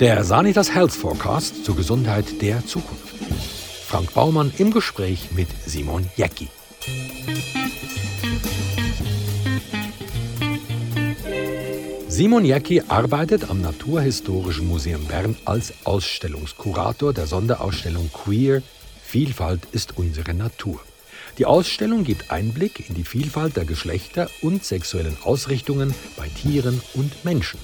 Der Sanitas Health Forecast zur Gesundheit der Zukunft. Frank Baumann im Gespräch mit Simon Jäcki. Simon Jäcki arbeitet am Naturhistorischen Museum Bern als Ausstellungskurator der Sonderausstellung Queer Vielfalt ist unsere Natur. Die Ausstellung gibt Einblick in die Vielfalt der Geschlechter und sexuellen Ausrichtungen bei Tieren und Menschen.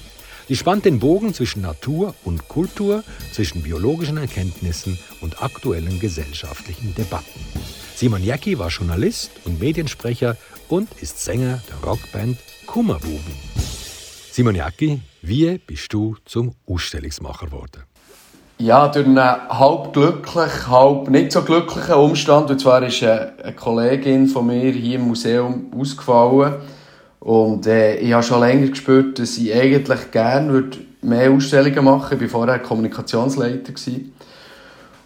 Sie spannt den Bogen zwischen Natur und Kultur, zwischen biologischen Erkenntnissen und aktuellen gesellschaftlichen Debatten. Simon Jacki war Journalist und Mediensprecher und ist Sänger der Rockband Kummerbuben. Simon Jacki, wie bist du zum Ausstellungsmacher geworden? Ja, durch einen halb glücklich, halb nicht so glücklichen Umstand. Und zwar ist eine Kollegin von mir hier im Museum ausgefallen und äh, ich habe schon länger gespürt, dass ich eigentlich gerne mehr Ausstellungen machen würde. Ich war vorher Kommunikationsleiter. Gewesen.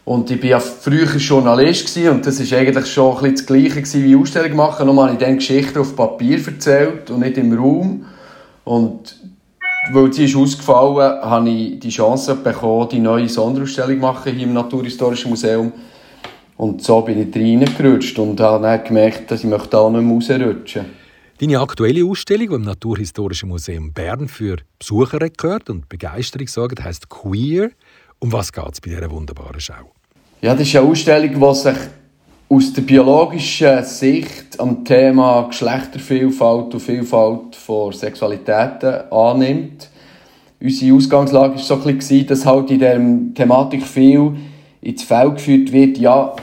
Und ich war früher Journalist gewesen, und das war eigentlich schon ein das Gleiche gewesen wie Ausstellung machen. Nur habe ich dann Geschichten auf Papier erzählt und nicht im Raum. Und weil sie ist ausgefallen, habe ich die Chance bekommen, die neue Sonderausstellung zu machen hier im Naturhistorischen Museum. Und so bin ich reingerutscht und habe dann gemerkt, dass ich da nicht mehr rausrutschen möchte. Deine aktuelle Ausstellung, die im Naturhistorischen Museum Bern für Besucherrekord und Begeisterung sorgt, heißt Queer. Um was geht es bei dieser wunderbaren Schau? Ja, das ist eine Ausstellung, die sich aus der biologischen Sicht am Thema Geschlechtervielfalt und Vielfalt von Sexualitäten annimmt. Unsere Ausgangslage war so ein bisschen, dass halt in dieser Thematik viel ins Feld geführt wird. Ja,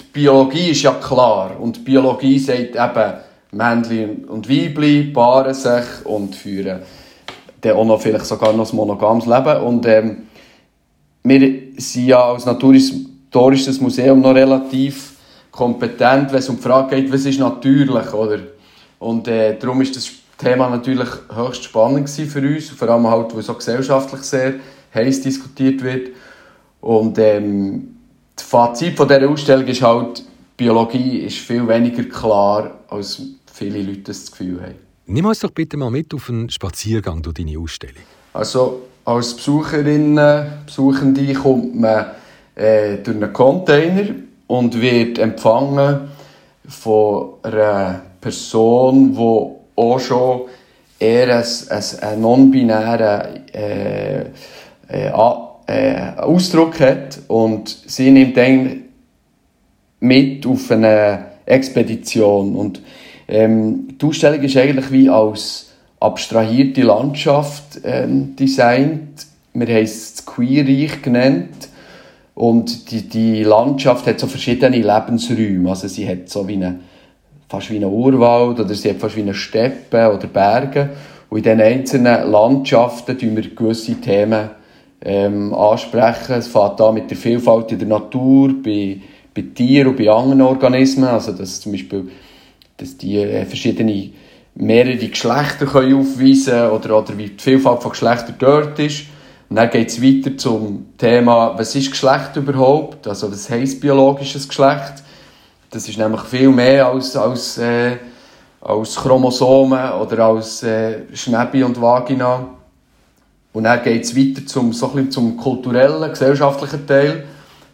die Biologie ist ja klar und die Biologie sagt eben, Männchen und Weibchen paaren sich und führen dann auch noch vielleicht sogar noch ein monogames Leben. Und ähm, wir sind ja als Naturhistorisches Museum noch relativ kompetent, wenn es um die Frage geht, was ist natürlich, oder? Und äh, darum ist das Thema natürlich höchst spannend für uns, vor allem halt, weil es auch gesellschaftlich sehr heiß diskutiert wird. Und ähm, das Fazit von dieser Ausstellung ist halt, Biologie ist viel weniger klar, als viele Leute das Gefühl haben. Nimm uns doch bitte mal mit auf einen Spaziergang durch deine Ausstellung. Also als Besucherinnen, Besuchende kommt man äh, durch einen Container und wird empfangen von einer Person, die auch schon eher einen, einen non-binären äh, äh, äh, Ausdruck hat und sie nimmt dann mit auf eine Expedition und ähm, die Ausstellung ist eigentlich wie als abstrahierte Landschaft ähm, designt. Wir haben es Queerreich genannt. Und die, die Landschaft hat so verschiedene Lebensräume. Also sie hat so wie eine, fast wie einen Urwald oder sie hat fast wie eine Steppe oder Berge. Und in diesen einzelnen Landschaften tun wir gewisse Themen ähm, ansprechen. Es fängt an mit der Vielfalt in der Natur, bei, bei Tieren und bei anderen Organismen. Also dass zum Beispiel dass die äh, verschiedene mehrere Geschlechter können aufweisen oder, oder wie die Vielfalt von Geschlechtern dort ist. Und dann geht es weiter zum Thema, was ist Geschlecht überhaupt? Also was heisst biologisches Geschlecht? Das ist nämlich viel mehr als, als, äh, als Chromosomen oder als äh, Schnäbi und Vagina. Und dann geht es weiter zum, so ein zum kulturellen, gesellschaftlichen Teil.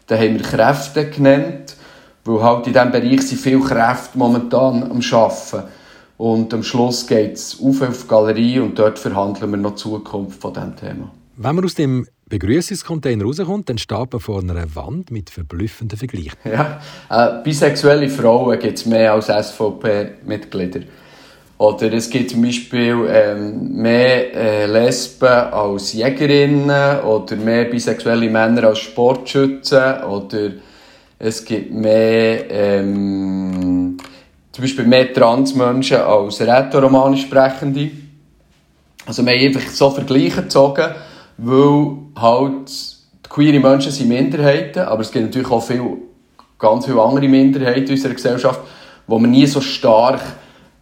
Da haben wir Kräfte genannt. Weil halt in diesem Bereich sind viele Kräfte momentan am Arbeiten. Und am Schluss geht es auf auf die Galerie und dort verhandeln wir noch die Zukunft von diesem Thema. Wenn man aus dem Begrüßungscontainer rauskommt, dann steht man vor einer Wand mit verblüffenden Vergleichen. Ja, äh, bisexuelle Frauen gibt es mehr als SVP-Mitglieder. Oder es gibt zum Beispiel ähm, mehr äh, Lesben als Jägerinnen oder mehr bisexuelle Männer als Sportschützen oder es gibt mehr, ähm, zum Beispiel mehr Transmenschen als rätoromanisch Sprechende. Also wir haben einfach so Vergleiche gezogen, weil halt die queere Menschen sind Minderheiten, aber es gibt natürlich auch viel, ganz viele andere Minderheiten in unserer Gesellschaft, wo man nie so stark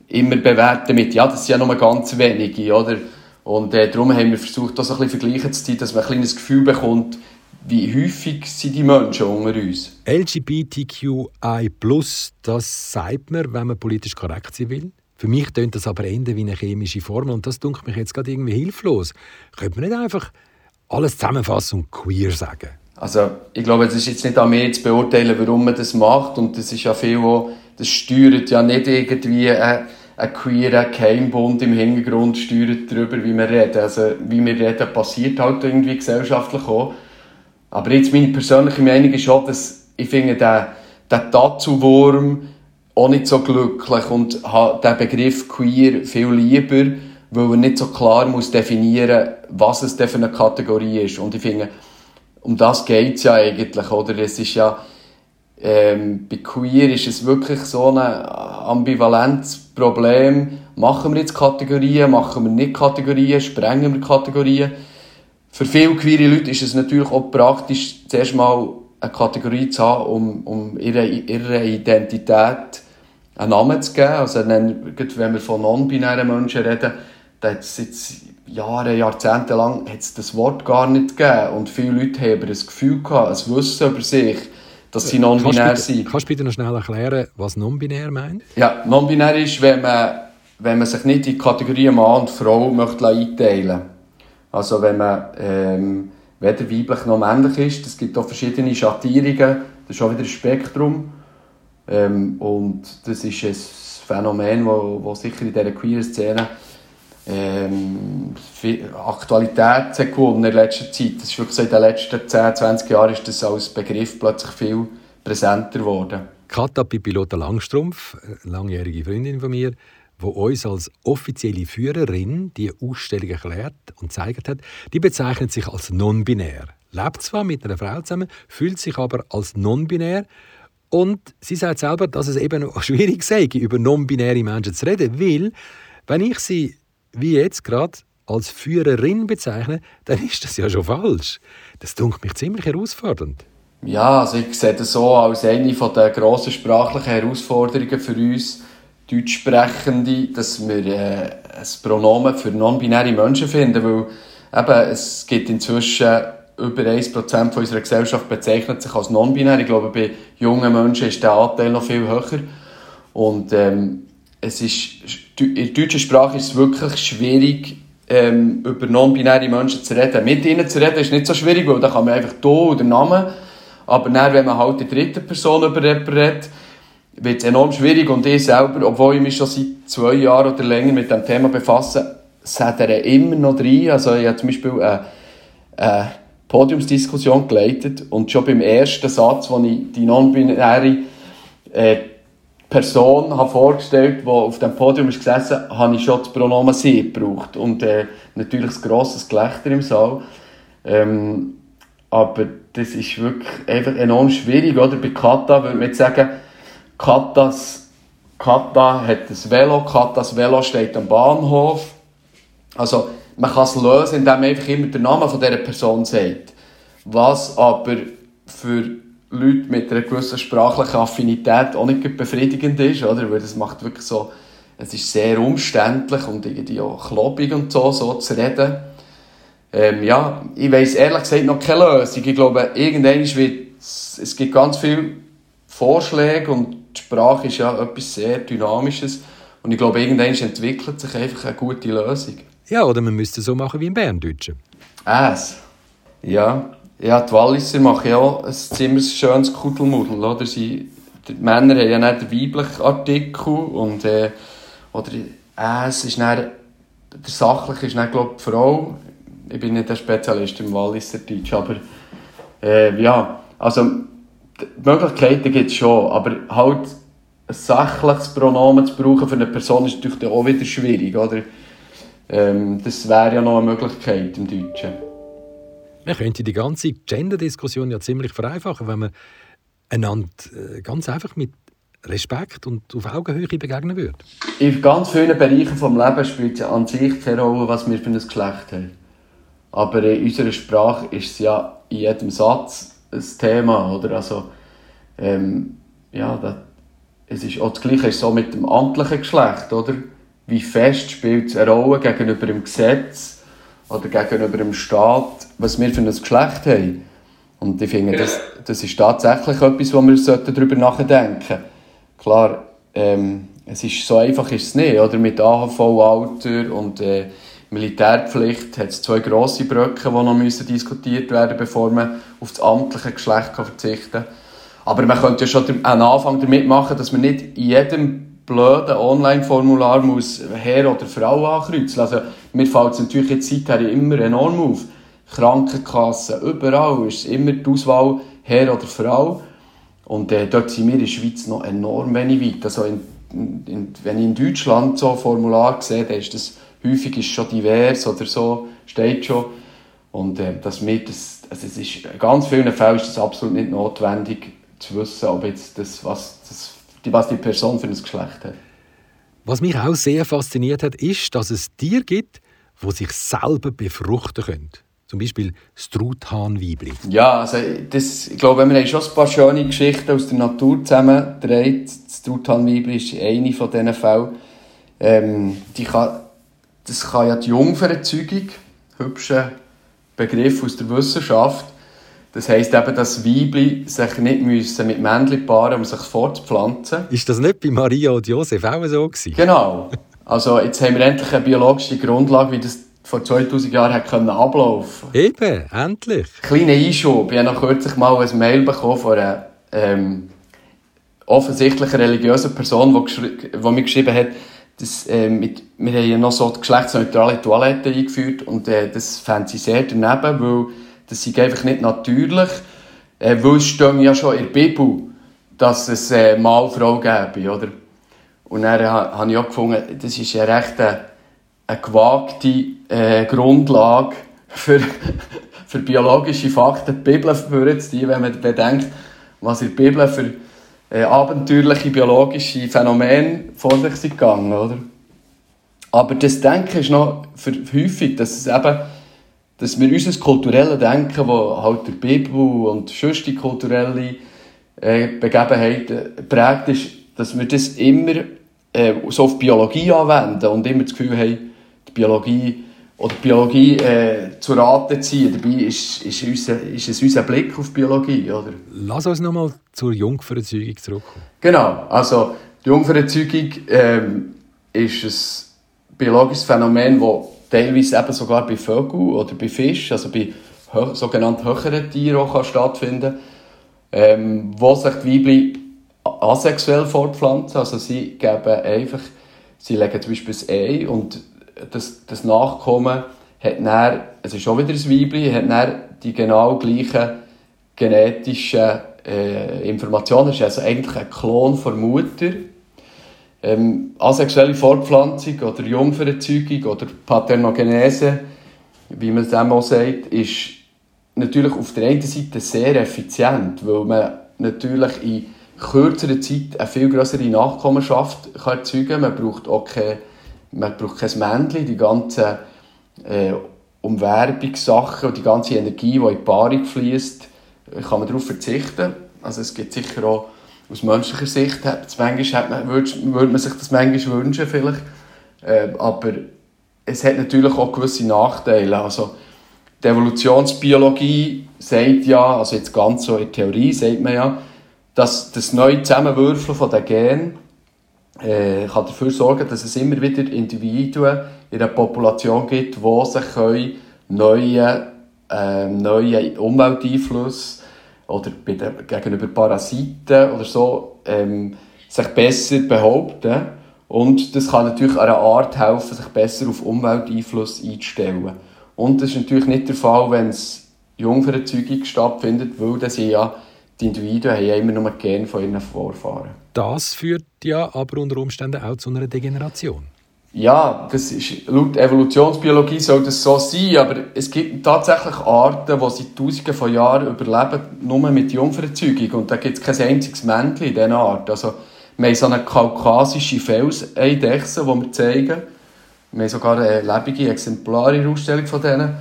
immer bewerten mit, ja, das sind ja nur ganz wenige, oder? Und äh, darum haben wir versucht, das ein bisschen Vergleiche zu ziehen, dass man ein kleines Gefühl bekommt, wie häufig sind die Menschen unter uns? LGBTQI+, das sagt man, wenn man politisch korrekt sein will. Für mich tönt das aber Ende wie eine chemische Formel und das dunkelt mich jetzt gerade irgendwie hilflos. Könnte man nicht einfach alles zusammenfassen und queer sagen? Also ich glaube, es ist jetzt nicht an mir zu beurteilen, warum man das macht und das ist ja viel, wo, das steuert ja nicht irgendwie ein, ein queerer Keimbund im Hintergrund steuert darüber, wie wir reden. Also wie wir reden, passiert halt irgendwie gesellschaftlich auch. Aber jetzt meine persönliche Meinung ist auch, dass ich finde, der, der Dazu-Wurm auch nicht so glücklich und habe den Begriff queer viel lieber, weil er nicht so klar muss definieren was es denn für eine Kategorie ist. Und ich finde, um das geht es ja eigentlich, oder? Es ist ja, ähm, bei queer ist es wirklich so ein ambivalentes Problem. Machen wir jetzt Kategorien, machen wir nicht Kategorien, sprengen wir Kategorien? Für viele queere Leute ist es natürlich auch praktisch, zuerst mal eine Kategorie zu haben, um, um ihre, ihre Identität einen Namen zu geben. Also wenn wir von non-binären Menschen reden, dann hat es jetzt Jahre, Jahrzehnte lang hat's das Wort gar nicht gegeben. Und viele Leute haben ein Gefühl gehabt, ein Wissen über sich, dass sie non-binär sind. Kannst du bitte noch schnell erklären, was non-binär meint? Ja, non-binär ist, wenn man, wenn man sich nicht in die Kategorien Mann und Frau möchte einteilen möchte. Also wenn man ähm, weder weiblich noch männlich ist. Es gibt auch verschiedene Schattierungen. Das ist auch wieder ein Spektrum. Ähm, und das ist ein Phänomen, das sicher in dieser queeren Szene ähm, Aktualität hat in letzter Zeit. Das ist wirklich so in den letzten 10, 20 Jahren ist das als Begriff plötzlich viel präsenter geworden. Katha Pipilota Langstrumpf, langjährige Freundin von mir, die uns als offizielle Führerin die Ausstellung erklärt und gezeigt hat, die bezeichnet sich als non-binär. Lebt zwar mit einer Frau zusammen, fühlt sich aber als non-binär und sie sagt selber, dass es eben schwierig sei, über non-binäre Menschen zu reden, weil wenn ich sie wie jetzt gerade als Führerin bezeichne, dann ist das ja schon falsch. Das dunkelt mich ziemlich herausfordernd. Ja, also ich sehe das so als eine der grossen sprachlichen Herausforderungen für uns Deutschsprechende, dass wir äh, ein Pronomen für non-binäre Menschen finden, weil eben, es gibt inzwischen über 1% unserer Gesellschaft bezeichnet sich als non-binär. Ich glaube, bei jungen Menschen ist der Anteil noch viel höher. Und ähm, es ist, in der deutschen Sprache ist es wirklich schwierig, ähm, über non-binäre Menschen zu reden. Mit ihnen zu reden ist nicht so schwierig, weil da kann man einfach «du» oder Namen. Aber dann, wenn man halt die dritte Person über redet, wird es enorm schwierig. Und ich selber, obwohl ich mich schon seit zwei Jahren oder länger mit dem Thema befasse, er immer noch rein. Also ich habe zum Beispiel eine, eine Podiumsdiskussion geleitet und schon beim ersten Satz, wo ich die non-binäre äh, Person habe vorgestellt, die auf dem Podium ist gesessen, habe ich schon das Pronomen «sie» gebraucht. Und äh, natürlich ein grosses Gelächter im Saal. Ähm, aber das ist wirklich einfach enorm schwierig, oder? Bei Kata würde man jetzt sagen, Katas, Kata hat ein Velo, Katas Velo steht am Bahnhof. Also, man kann es lösen, indem man einfach immer den Namen dieser Person sagt. Was aber für Leute mit einer gewissen sprachlichen Affinität auch nicht befriedigend ist, oder? Weil das macht wirklich so, es ist sehr umständlich und irgendwie auch klobig und so, so zu reden. Ähm, ja, ich weiss ehrlich gesagt noch keine Lösung. Ich glaube, irgendwann wird es gibt ganz viele Vorschläge und die Sprache ist ja etwas sehr Dynamisches. Und ich glaube, irgendwann entwickelt sich einfach eine gute Lösung. Ja, oder man müsste es so machen wie im Berndeutschen. Es. Ja. Ja, die Walliser machen ja auch ein ziemlich schönes Kuddelmuddel, oder? Sie, die Männer haben ja nicht den weiblichen Artikel und, äh, oder es ist dann, der sachliche ist dann, glaube ich, die Frau. Ich bin nicht der Spezialist im Walliser Deutsch, aber äh, ja, also die Möglichkeiten gibt es schon, aber halt ein sachliches Pronomen zu brauchen für eine Person ist natürlich auch wieder schwierig, oder? Ähm, das wäre ja noch eine Möglichkeit im Deutschen. Man könnte die ganze Gender-Diskussion ja ziemlich vereinfachen, wenn man einander äh, ganz einfach mit Respekt und auf Augenhöhe begegnen würde. In ganz vielen Bereichen des Lebens spielt es an sich keine Rolle, was wir für ein Geschlecht haben. Aber in unserer Sprache ist es ja in jedem Satz ein Thema. Oder? Also, ähm, ja, das, es ist auch das Gleiche ist so mit dem amtlichen Geschlecht. Oder? Wie fest spielt es eine Rolle gegenüber dem Gesetz oder gegenüber dem Staat, was wir für ein Geschlecht haben. Und ich finde, das, das ist tatsächlich etwas, wo wir darüber nachdenken sollten. Klar, ähm, es ist so einfach ist es nicht, oder? Mit AHV-Alter und äh, Militärpflicht hat es zwei grosse Brücken, die noch müssen diskutiert werden bevor man auf das amtliche Geschlecht kann verzichten kann. Aber man könnte ja schon einen Anfang damit machen, dass man nicht in jedem blöden Online-Formular muss Herr oder Frau ankreuzen. Also mir fällt es natürlich jetzt seither immer enorm auf. Krankenkassen, überall ist immer die Auswahl Herr oder Frau. Und äh, dort sind wir in der Schweiz noch enorm wenig weit. Also in, in, wenn ich in Deutschland so ein Formular sehe, dann ist das häufig ist schon divers oder so, steht schon. Und äh, dass wir das, also es ist, in ganz vielen Fällen ist es absolut nicht notwendig zu wissen, ob jetzt das, was, das, was die Person für ein Geschlecht hat. Was mich auch sehr fasziniert hat, ist, dass es Tiere gibt, die sich selber befruchten können. Zum Beispiel das Truthahnweibli. Ja, also das, ich glaube, wir haben schon ein paar schöne Geschichten aus der Natur zusammengedreht. Das Truthahnweibli ist eine von diesen Fällen. Ähm, die kann, das kann ja die Jungfererzeugung, hübscher Begriff aus der Wissenschaft, das heisst eben, dass Weibli sich nicht müssen mit Männchen paaren um sich fortzupflanzen. Ist das nicht bei Maria und Josef auch so gewesen? Genau. Also jetzt haben wir endlich eine biologische Grundlage, wie das vor 2000 Jahren hat können ablaufen Eben, endlich. Kleiner Einschub. Ich habe noch kürzlich mal ein Mail bekommen von einer ähm, offensichtlich religiösen Person, die, die mir geschrieben hat, dass, äh, mit, wir haben ja noch so geschlechtsneutrale Toiletten eingeführt und äh, das fände sie sehr daneben, weil das ist einfach nicht natürlich, äh, weil es steht ja schon in der Bibel, dass es äh, und Frau gäbe, oder? Und dann habe ich auch gefunden, das ist ja recht eine, eine gewagte äh, Grundlage für, für biologische Fakten, die Bibel vorzuziehen, wenn man bedenkt, was in der Bibel für äh, abenteuerliche biologische Phänomene vor sich sind gegangen, oder? Aber das Denken ist noch für häufig, dass es eben dass wir unser kulturelles Denken, das halt der Bibel und sonst die kulturelle äh, Begebenheiten prägt, ist, dass wir das immer äh, so auf Biologie anwenden und immer das Gefühl haben, die Biologie oder Biologie äh, zu Rate ziehen. Dabei ist, ist, unser, ist es unser Blick auf Biologie. Oder? Lass uns nochmal zur Jungfererzeugung zurückkommen. Genau, also die Jungfererzeugung ähm, ist ein biologisches Phänomen, das teilweise eben sogar bei Vögeln oder bei Fischen, also bei sogenannten höheren Tieren auch kann stattfinden ähm, wo sich die Weibchen asexuell fortpflanzen. Also sie geben einfach, sie legen zum Beispiel ein Ei und das, das Nachkommen hat dann, es ist auch wieder ein Weibchen, hat dann die genau gleichen genetischen äh, Informationen. Es ist also eigentlich ein Klon von Mutter ähm, asexuelle Fortpflanzung oder Jungfererzeugung oder Paternogenese, wie man es auch sagt, ist natürlich auf der einen Seite sehr effizient, weil man natürlich in kürzerer Zeit eine viel größere Nachkommenschaft kann erzeugen kann. Man braucht auch kein, man braucht kein Männchen, die ganzen äh, Umwerbungssachen und die ganze Energie, die in die Paarung fließt, kann man darauf verzichten. Also es gibt sicher auch aus menschlicher Sicht hat manchmal, man, würde, würde man sich das manchmal wünschen vielleicht. Äh, aber es hat natürlich auch gewisse Nachteile. Also die Evolutionsbiologie sagt ja, also jetzt ganz so in Theorie sagt man ja, dass das neue Zusammenwürfeln von den Genen äh, kann dafür sorgen, dass es immer wieder Individuen in der Population gibt, die sich können neue, äh, neue Umwelteinflüsse oder der, gegenüber Parasiten oder so ähm, sich besser behaupten. Und das kann natürlich einer Art helfen, sich besser auf Umwelteinfluss einzustellen. Und das ist natürlich nicht der Fall, wenn es Jungfererzeugung stattfindet, weil das ja die Individuen haben ja immer nur Gen von ihren Vorfahren. Das führt ja aber unter Umständen auch zu einer Degeneration. Ja, das ist, laut Evolutionsbiologie soll das so sein, aber es gibt tatsächlich Arten, die seit Tausenden von Jahren überleben, nur mit Jungfererzeugung. Und da gibt es kein einziges Männchen in dieser Art. Also, wir haben so eine kaukasische Felseidechse, die wir zeigen. Wir haben sogar lebende exemplarische Ausstellung von denen.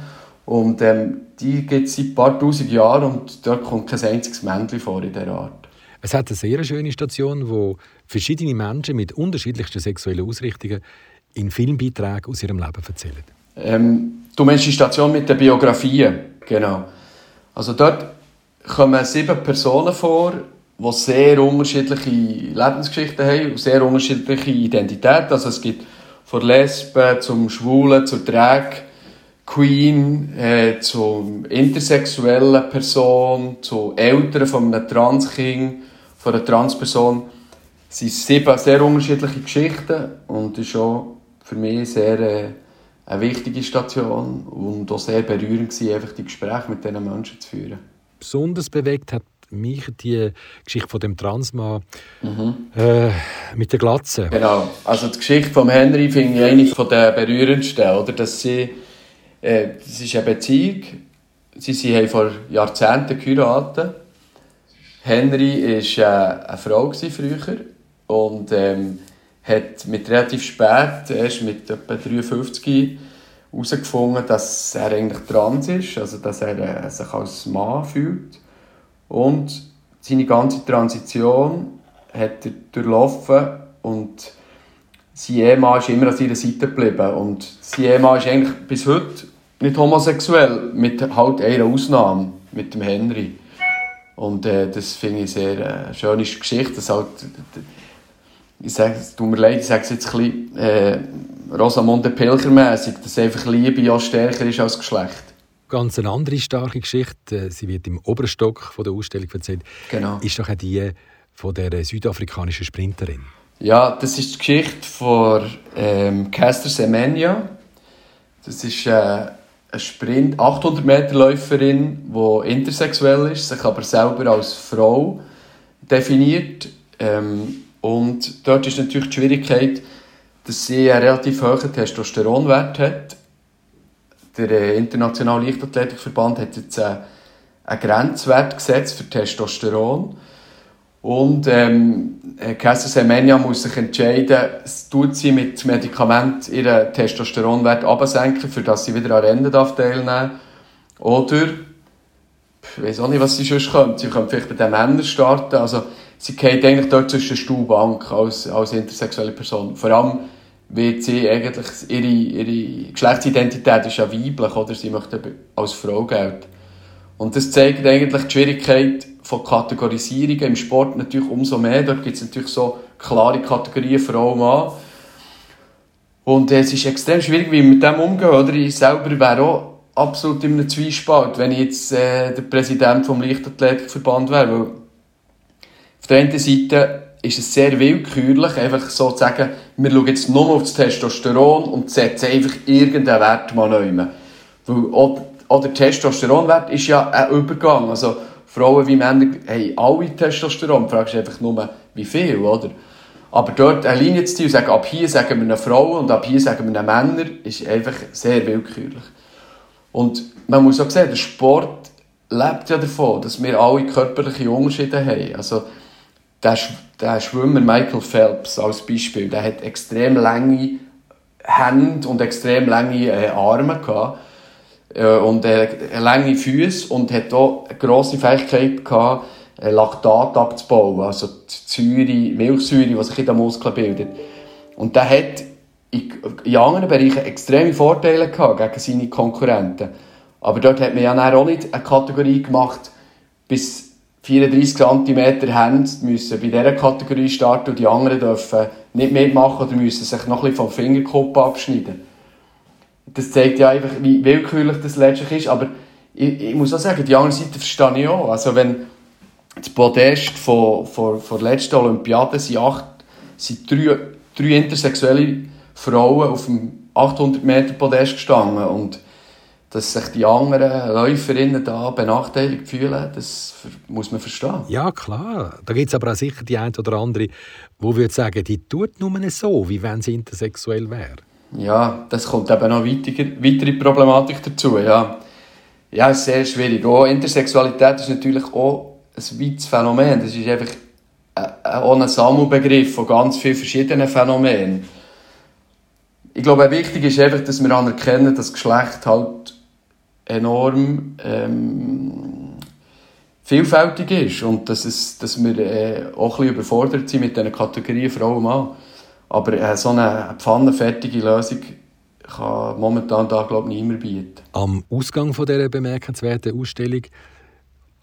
Und ähm, die gibt es seit ein paar tausend Jahren und dort kommt kein einziges Männchen vor in dieser Art. Es hat eine sehr schöne Station, wo verschiedene Menschen mit unterschiedlichsten sexuellen Ausrichtungen in Filmbeiträgen aus ihrem Leben erzählen. Ähm, du meinst die Station mit den Biografien, genau. Also dort kommen sieben Personen vor, die sehr unterschiedliche Lebensgeschichten haben und sehr unterschiedliche Identitäten. Also es gibt von Lesben zum Schwulen, zur Drag Queen, äh, zur intersexuellen Person, zu Eltern von einem Transkind, von einer Transperson. Es sind sieben sehr unterschiedliche Geschichten und es ist auch für mich sehr äh, eine wichtige Station und auch sehr berührend gewesen, einfach die Gespräche mit diesen Menschen zu führen. Besonders bewegt hat mich die Geschichte von dem Transmann mhm. äh, mit der Glatze. Genau, also die Geschichte von Henry finde ich eine von der berührendsten, oder? Dass sie, äh, das ist eine Beziehung, sie, sie haben vor Jahrzehnten geheiratet. Henry war äh, eine Frau früher und ähm, hat mit relativ spät, erst mit etwa 53, herausgefunden, dass er eigentlich trans ist, also dass er äh, sich als Mann fühlt. Und seine ganze Transition hat er durchlaufen und sein Ehemann ist immer an seiner Seite geblieben. Und sein Ehemann ist eigentlich bis heute nicht homosexuell, mit halt einer Ausnahme, mit dem Henry. Und äh, das finde ich sehr äh, schöne Geschichte, dass halt ich sage, es tut mir leid, ich sage es jetzt ein bisschen äh, Rosamunde Pilcher-mässig, dass einfach Liebe auch stärker ist als Geschlecht. Ganz eine andere starke Geschichte, sie wird im Oberstock von der Ausstellung erzählt, genau. ist doch auch die von der südafrikanischen Sprinterin. Ja, das ist die Geschichte von ähm, Caster Semenya. Das ist äh, eine Sprint, 800 Meter Läuferin, die intersexuell ist, sich aber selber als Frau definiert. Ähm, und dort ist natürlich die Schwierigkeit, dass sie einen relativ hohen Testosteronwert hat. Der äh, Internationale Leichtathletikverband hat jetzt einen, einen Grenzwert gesetzt für Testosteron. Und ähm, Kessa Semenya muss sich entscheiden, tut sie mit Medikament ihren Testosteronwert absenken, für dass sie wieder an Rennen darf teilnehmen Oder, ich weiß auch nicht, was sie sonst könnte. Sie könnte vielleicht bei den Männern starten. Also, sie geht eigentlich dort zwischen Stuhl und als, als intersexuelle Person. Vor allem wird sie eigentlich, ihre, ihre Geschlechtsidentität ist ja weiblich, oder? Sie möchte als Frau gelten. Und das zeigt eigentlich die Schwierigkeit von Kategorisierungen im Sport natürlich umso mehr. Dort gibt es natürlich so klare Kategorien Frau, Mann. Und es ist extrem schwierig, wie wir mit dem umgehen, oder? Ich selber wäre auch absolut in einem Zwiespalt, wenn ich jetzt äh, der Präsident vom Leichtathletikverband wäre, weil auf der einen Seite ist es sehr willkürlich, einfach so zu sagen, wir schauen jetzt nur auf das Testosteron und setzen einfach irgendeinen Wert mal neu. Weil auch, auch der Testosteronwert ist ja ein Übergang. Also Frauen wie Männer haben alle Testosteron. Du fragst einfach nur, wie viel, oder? Aber dort eine Linie zu ziehen und sagen, ab hier sagen wir eine Frau und ab hier sagen wir eine Männer, ist einfach sehr willkürlich. Und man muss auch sehen, der Sport lebt ja davon, dass wir alle körperliche Unterschiede haben. Also, der, der Schwimmer Michael Phelps als Beispiel, der hat extrem lange Hände und extrem lange äh, Arme gehabt äh, und äh, lange Füße und hat auch eine grosse Fähigkeit gehabt, äh, Laktat abzubauen, also die Säure, Milchsäure, die sich in den Muskeln bildet. Und der hat in, anderen Bereichen extreme Vorteile gehabt gegen seine Konkurrenten. Aber dort hat man ja auch nicht eine Kategorie gemacht, bis 34 cm haben, müssen bei dieser Kategorie starten und die anderen dürfen nicht mitmachen oder müssen sich noch ein bisschen vom Fingerkuppen abschneiden. Das zeigt ja einfach, wie willkürlich das letztlich ist, aber ich, ich muss auch sagen, die andere Seite verstehe ich auch. Also wenn das Podest von, von, von der letzten Olympiade sind, acht, sind drei, drei intersexuelle Frauen auf dem 800 Meter Podest gestanden und dass sich die anderen Läuferinnen da benachteiligt fühlen, das muss man verstehen. Ja, klar. Da gibt es aber auch sicher die eine oder andere, die würde sagen, die tut nur so, wie wenn sie intersexuell wäre. Ja, das kommt eben noch weitere, weitere Problematik dazu. Ja, ja ist sehr schwierig. Auch Intersexualität ist natürlich auch ein weites Phänomen. Das ist einfach auch ein Sammelbegriff von ganz vielen verschiedenen Phänomenen. Ich glaube, wichtig ist einfach, dass wir anerkennen, dass Geschlecht halt enorm ähm, vielfältig ist und dass, es, dass wir äh, auch ein bisschen überfordert sind mit diesen Kategorien Frau und Mann. Aber äh, so eine pfannenfertige Lösung kann momentan da glaube ich niemand bieten. Am Ausgang von dieser bemerkenswerten Ausstellung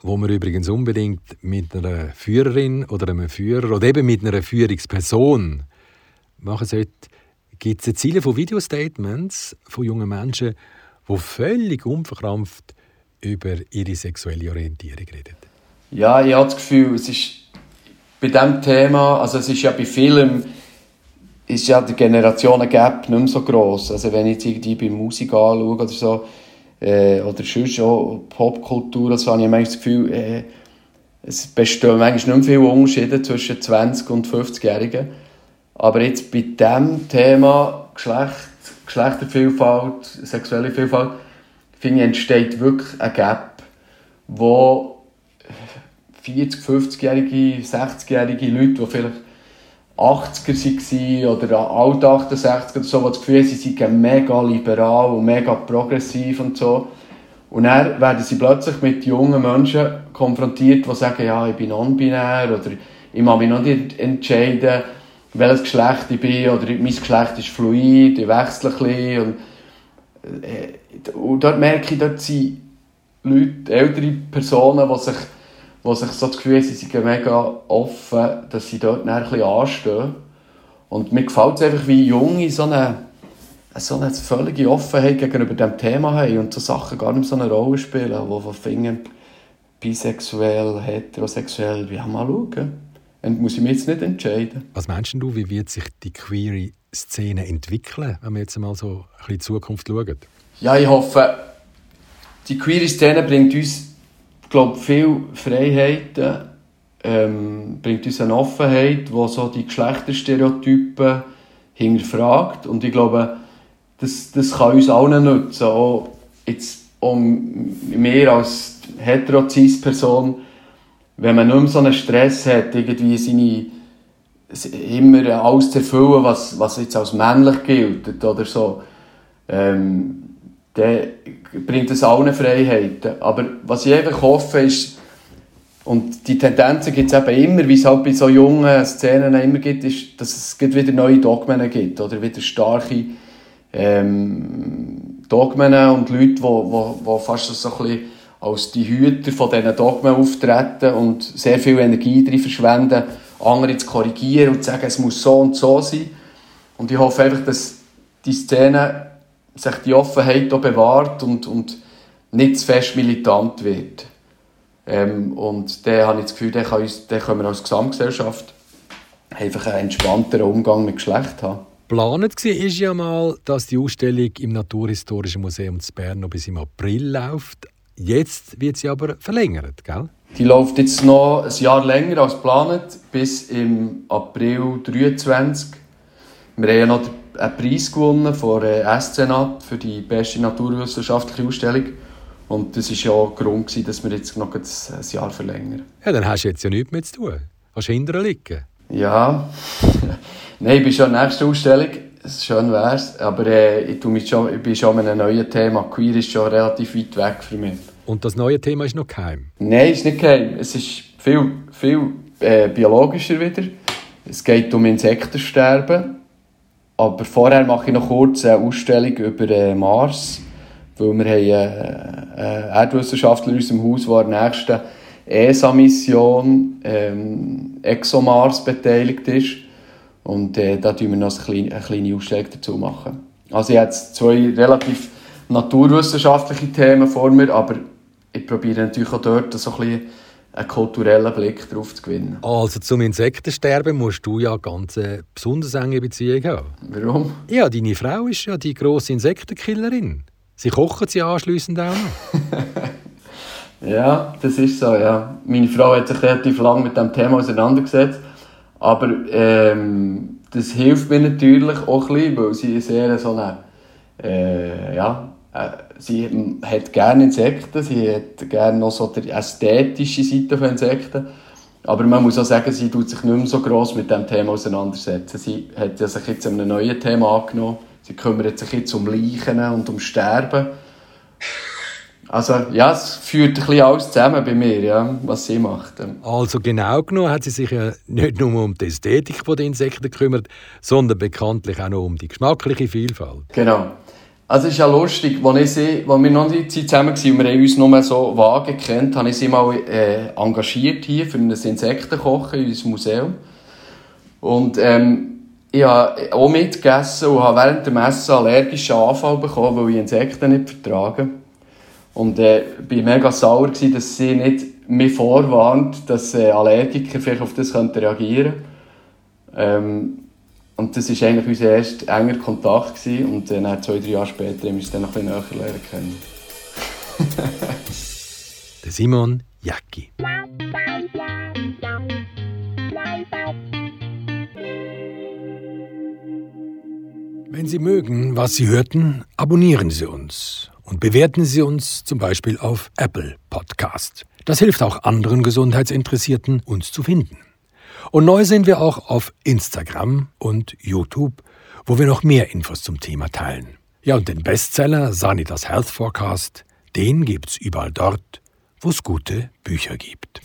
wo man übrigens unbedingt mit einer Führerin oder einem Führer oder eben mit einer Führungsperson machen sollte, gibt es Ziele von Videostatements von jungen Menschen, die völlig unverkrampft über ihre sexuelle Orientierung reden. Ja, ich habe das Gefühl, es ist bei diesem Thema, also es ist ja bei vielen, ist ja der Generationen-Gap nicht mehr so gross. Also wenn ich jetzt irgendwie bei Musik anschaue oder so, äh, oder sonst auch Popkultur, so habe ich manchmal das Gefühl, äh, es bestehen manchmal nicht mehr viele Unterschiede zwischen 20- und 50-Jährigen. Aber jetzt bei diesem Thema Geschlecht, Geschlechtervielfalt, sexuelle Vielfalt, finde ich, entsteht wirklich ein Gap, wo 40-, 50-jährige, 60-jährige Leute, die vielleicht 80er waren oder alt 68 oder so, die das Gefühl sie seien mega liberal und mega progressiv und so. Und dann werden sie plötzlich mit jungen Menschen konfrontiert, die sagen, ja, ich bin non-binär oder ich muss mich noch nicht entscheiden, welches Geschlecht ich bin oder mein Geschlecht ist fluid, ich wechsle ein bisschen. Und, äh, und dort merke ich, dort sind Leute, ältere Personen, die sich, die sich so das Gefühl sie sind mega offen, dass sie dort ein bisschen anstehen. Und mir gefällt es einfach, wie Junge so eine, so eine völlige Offenheit gegenüber dem Thema haben und so Sachen gar nicht so eine Rolle spielen, wo von finden, bisexuell, heterosexuell, wie haben wir schauen. Und muss ich mich jetzt nicht entscheiden. Was meinst du, wie wird sich die queere Szene entwickeln, wenn wir jetzt mal so ein bisschen in die Zukunft schauen? Ja, ich hoffe, die queere Szene bringt uns, glaube viel Freiheiten, ähm, bringt uns eine Offenheit, die so die Geschlechterstereotypen hinterfragt. Und ich glaube, das, das kann uns allen nutzen. Auch jetzt, um mehr als hetero-cis-Person wenn man nicht mehr so einen Stress hat, irgendwie seine, immer alles zu erfüllen, was, was jetzt als männlich gilt oder so, ähm, dann bringt es allen Freiheiten. Aber was ich einfach hoffe, ist, und die Tendenzen gibt es eben immer, wie es halt bei so jungen Szenen immer gibt, ist, dass es wieder neue Dogmen gibt oder wieder starke ähm, Dogmen und Leute, die wo, wo, fast so ein bisschen als die Hüter von diesen Dogmen auftreten und sehr viel Energie darin verschwenden, andere zu korrigieren und zu sagen, es muss so und so sein. Und ich hoffe einfach, dass die Szene sich die Offenheit auch bewahrt und, und nicht zu fest militant wird. Ähm, und da habe ich das Gefühl, da können wir als Gesamtgesellschaft einfach einen entspannteren Umgang mit Geschlecht haben. Geplant war ja mal, dass die Ausstellung im Naturhistorischen Museum zu Bern noch bis im April läuft. Jetzt wird sie aber verlängert, gell? Die läuft jetzt noch ein Jahr länger als geplant, bis im April 2023. Wir haben ja noch einen Preis gewonnen von der SCNAT für die beste naturwissenschaftliche Ausstellung. Und das war ja auch der Grund, dass wir jetzt noch ein Jahr verlängern. Ja, dann hast du jetzt ja nichts mehr zu tun. Hast du hinterher liegen? Ja. Nein, ich bin schon in der nächsten Ausstellung schön wär's. Aber äh, ich, mich schon, ich bin schon mit einem neuen Thema. Queer ist schon relativ weit weg für mich. Und das neue Thema ist noch geheim? Nein, es ist nicht geheim. Es ist viel, viel äh, biologischer wieder. Es geht um Insektensterben. Aber vorher mache ich noch kurz eine Ausstellung über äh, Mars. Weil wir haben äh, einen Erdwissenschaftler in unserem Haus, der an der nächsten ESA-Mission ähm, ExoMars beteiligt ist. Und äh, da tun wir noch eine kleine Ausstellung dazu machen. Also ich habe jetzt zwei relativ naturwissenschaftliche Themen vor mir, aber ich probiere natürlich auch dort so ein bisschen einen kulturellen Blick darauf zu gewinnen. Also zum Insektensterben musst du ja ganz eine besonders enge Beziehung haben. Warum? Ja, deine Frau ist ja die grosse Insektenkillerin. Sie kochen sie anschliessend auch noch. ja, das ist so, ja. Meine Frau hat sich relativ lange mit dem Thema auseinandergesetzt. Aber ähm, das hilft mir natürlich auch ein bisschen, weil sie sehr so eine, äh, ja, äh, sie hat gerne Insekten, sie hat gerne noch so die ästhetische Seite von Insekten. Aber man muss auch sagen, sie tut sich nicht mehr so gross mit dem Thema auseinandersetzen. Sie hat sich jetzt einem neuen Thema angenommen. Sie kümmert sich jetzt um Leichen und um Sterben. Also ja, es führt ein bisschen alles zusammen bei mir, ja, was sie macht. Also genau genommen hat sie sich ja nicht nur um die Ästhetik der Insekten gekümmert, sondern bekanntlich auch noch um die geschmackliche Vielfalt. Genau. Also es ist ja lustig, als, ich sie, als wir noch nicht zusammen waren und wir haben uns nur so vage kennt, habe ich sie mal äh, engagiert hier für ein Insektenkochen in unserem Museum. Und ähm, ich habe auch mitgegessen und habe während dem Essen allergischen Anfall bekommen, weil ich Insekten nicht vertrage. Und äh, war mega sauer, gewesen, dass sie nicht mich vorwarnt, dass äh, Allergiker vielleicht auf das reagieren könnten. Ähm, und das war eigentlich unser erster enger Kontakt. Gewesen. Und dann, zwei, drei Jahre später haben wir uns dann noch ein bisschen näher lernen können. Der Simon Jacki. Wenn Sie mögen, was Sie hörten, abonnieren Sie uns und bewerten Sie uns zum Beispiel auf Apple Podcast. Das hilft auch anderen Gesundheitsinteressierten, uns zu finden. Und neu sind wir auch auf Instagram und YouTube, wo wir noch mehr Infos zum Thema teilen. Ja, und den Bestseller Sanitas Health Forecast, den gibt's überall dort, wo es gute Bücher gibt.